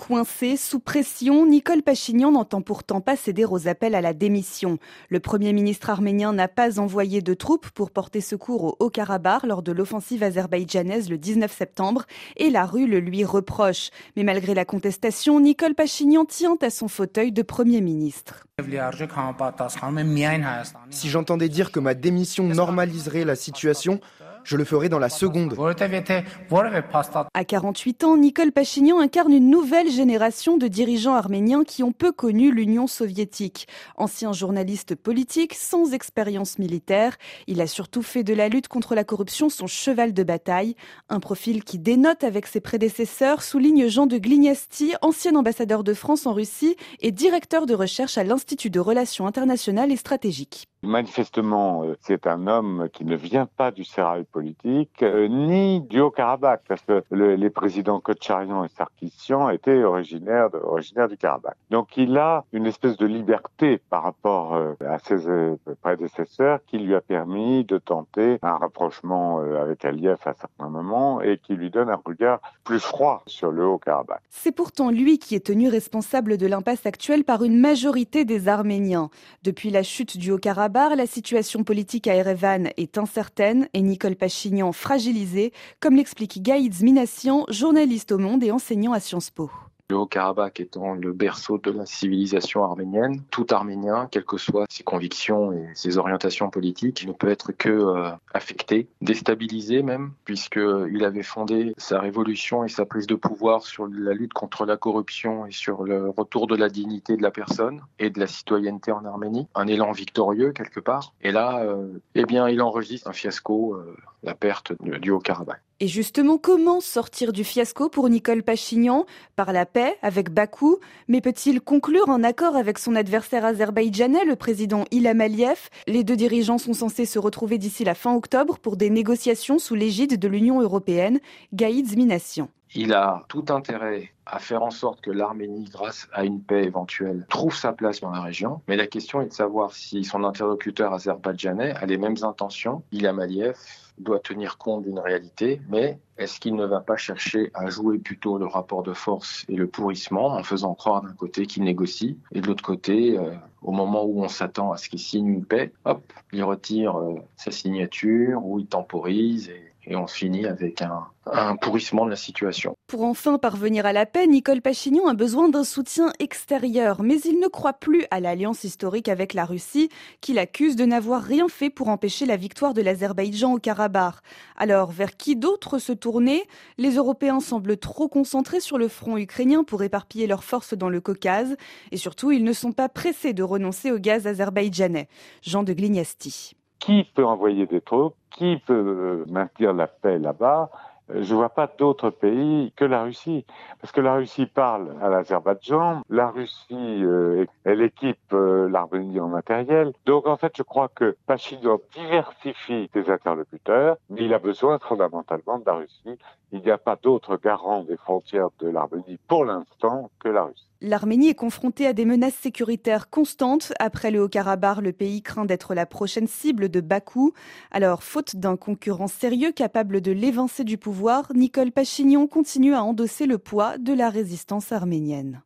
Coincé, sous pression, Nicole Pachignan n'entend pourtant pas céder aux appels à la démission. Le Premier ministre arménien n'a pas envoyé de troupes pour porter secours au Haut-Karabakh lors de l'offensive azerbaïdjanaise le 19 septembre et la rue le lui reproche. Mais malgré la contestation, Nicole Pachignan tient à son fauteuil de Premier ministre. Si j'entendais dire que ma démission normaliserait la situation, je le ferai dans la seconde. À 48 ans, Nicole Pachignan incarne une nouvelle génération de dirigeants arméniens qui ont peu connu l'Union soviétique. Ancien journaliste politique, sans expérience militaire, il a surtout fait de la lutte contre la corruption son cheval de bataille. Un profil qui dénote avec ses prédécesseurs, souligne Jean de Glignasti, ancien ambassadeur de France en Russie et directeur de recherche à l'Institut de relations internationales et stratégiques. Manifestement, euh, c'est un homme qui ne vient pas du sérail politique, euh, ni du Haut-Karabakh, parce que les présidents Kotcharian et Sarkissian étaient originaires, originaires du Karabakh. Donc il a une espèce de liberté par rapport euh, à ses prédécesseurs qui lui a permis de tenter un rapprochement avec Aliyev à certains moments et qui lui donne un regard plus froid sur le Haut-Karabakh. C'est pourtant lui qui est tenu responsable de l'impasse actuelle par une majorité des Arméniens. Depuis la chute du Haut-Karabakh, la situation politique à Erevan est incertaine et Nicole Pachignan fragilisée, comme l'explique Gaïd Minassian, journaliste au Monde et enseignant à Sciences Po. Le Haut-Karabakh étant le berceau de la civilisation arménienne, tout Arménien, quelles que soient ses convictions et ses orientations politiques, ne peut être que euh, affecté, déstabilisé même, puisqu'il avait fondé sa révolution et sa prise de pouvoir sur la lutte contre la corruption et sur le retour de la dignité de la personne et de la citoyenneté en Arménie. Un élan victorieux quelque part. Et là, euh, eh bien, il enregistre un fiasco, euh, la perte du Haut-Karabakh. Et justement, comment sortir du fiasco pour Nicole Pachignan? Par la avec Bakou Mais peut-il conclure un accord avec son adversaire azerbaïdjanais, le président Ilham Aliyev? Les deux dirigeants sont censés se retrouver d'ici la fin octobre pour des négociations sous l'égide de l'Union européenne. Gaïd Zminassian. Il a tout intérêt à faire en sorte que l'Arménie, grâce à une paix éventuelle, trouve sa place dans la région. Mais la question est de savoir si son interlocuteur azerbaïdjanais a les mêmes intentions. Ilham Aliyev doit tenir compte d'une réalité, mais est-ce qu'il ne va pas chercher à jouer plutôt le rapport de force et le pourrissement en faisant croire d'un côté qu'il négocie et de l'autre côté, euh, au moment où on s'attend à ce qu'il signe une paix, hop, il retire euh, sa signature ou il temporise et et on finit avec un, pourrissement de la situation. Pour enfin parvenir à la paix, Nicole Pachignon a besoin d'un soutien extérieur, mais il ne croit plus à l'alliance historique avec la Russie, qu'il accuse de n'avoir rien fait pour empêcher la victoire de l'Azerbaïdjan au Karabakh. Alors, vers qui d'autre se tourner? Les Européens semblent trop concentrés sur le front ukrainien pour éparpiller leurs forces dans le Caucase, et surtout, ils ne sont pas pressés de renoncer au gaz azerbaïdjanais. Jean de Glignasti qui peut envoyer des troupes, qui peut maintenir la paix là-bas? Euh, je ne vois pas d'autres pays que la Russie. Parce que la Russie parle à l'Azerbaïdjan, la Russie, euh, elle équipe l'Arménie en matériel. Donc en fait, je crois que Pachidon diversifie ses interlocuteurs, mais il a besoin fondamentalement de la Russie. Il n'y a pas d'autre garant des frontières de l'Arménie pour l'instant que la Russie. L'Arménie est confrontée à des menaces sécuritaires constantes. Après le Haut-Karabakh, le pays craint d'être la prochaine cible de Bakou. Alors, faute d'un concurrent sérieux capable de l'évincer du pouvoir, Nicole Pachignon continue à endosser le poids de la résistance arménienne.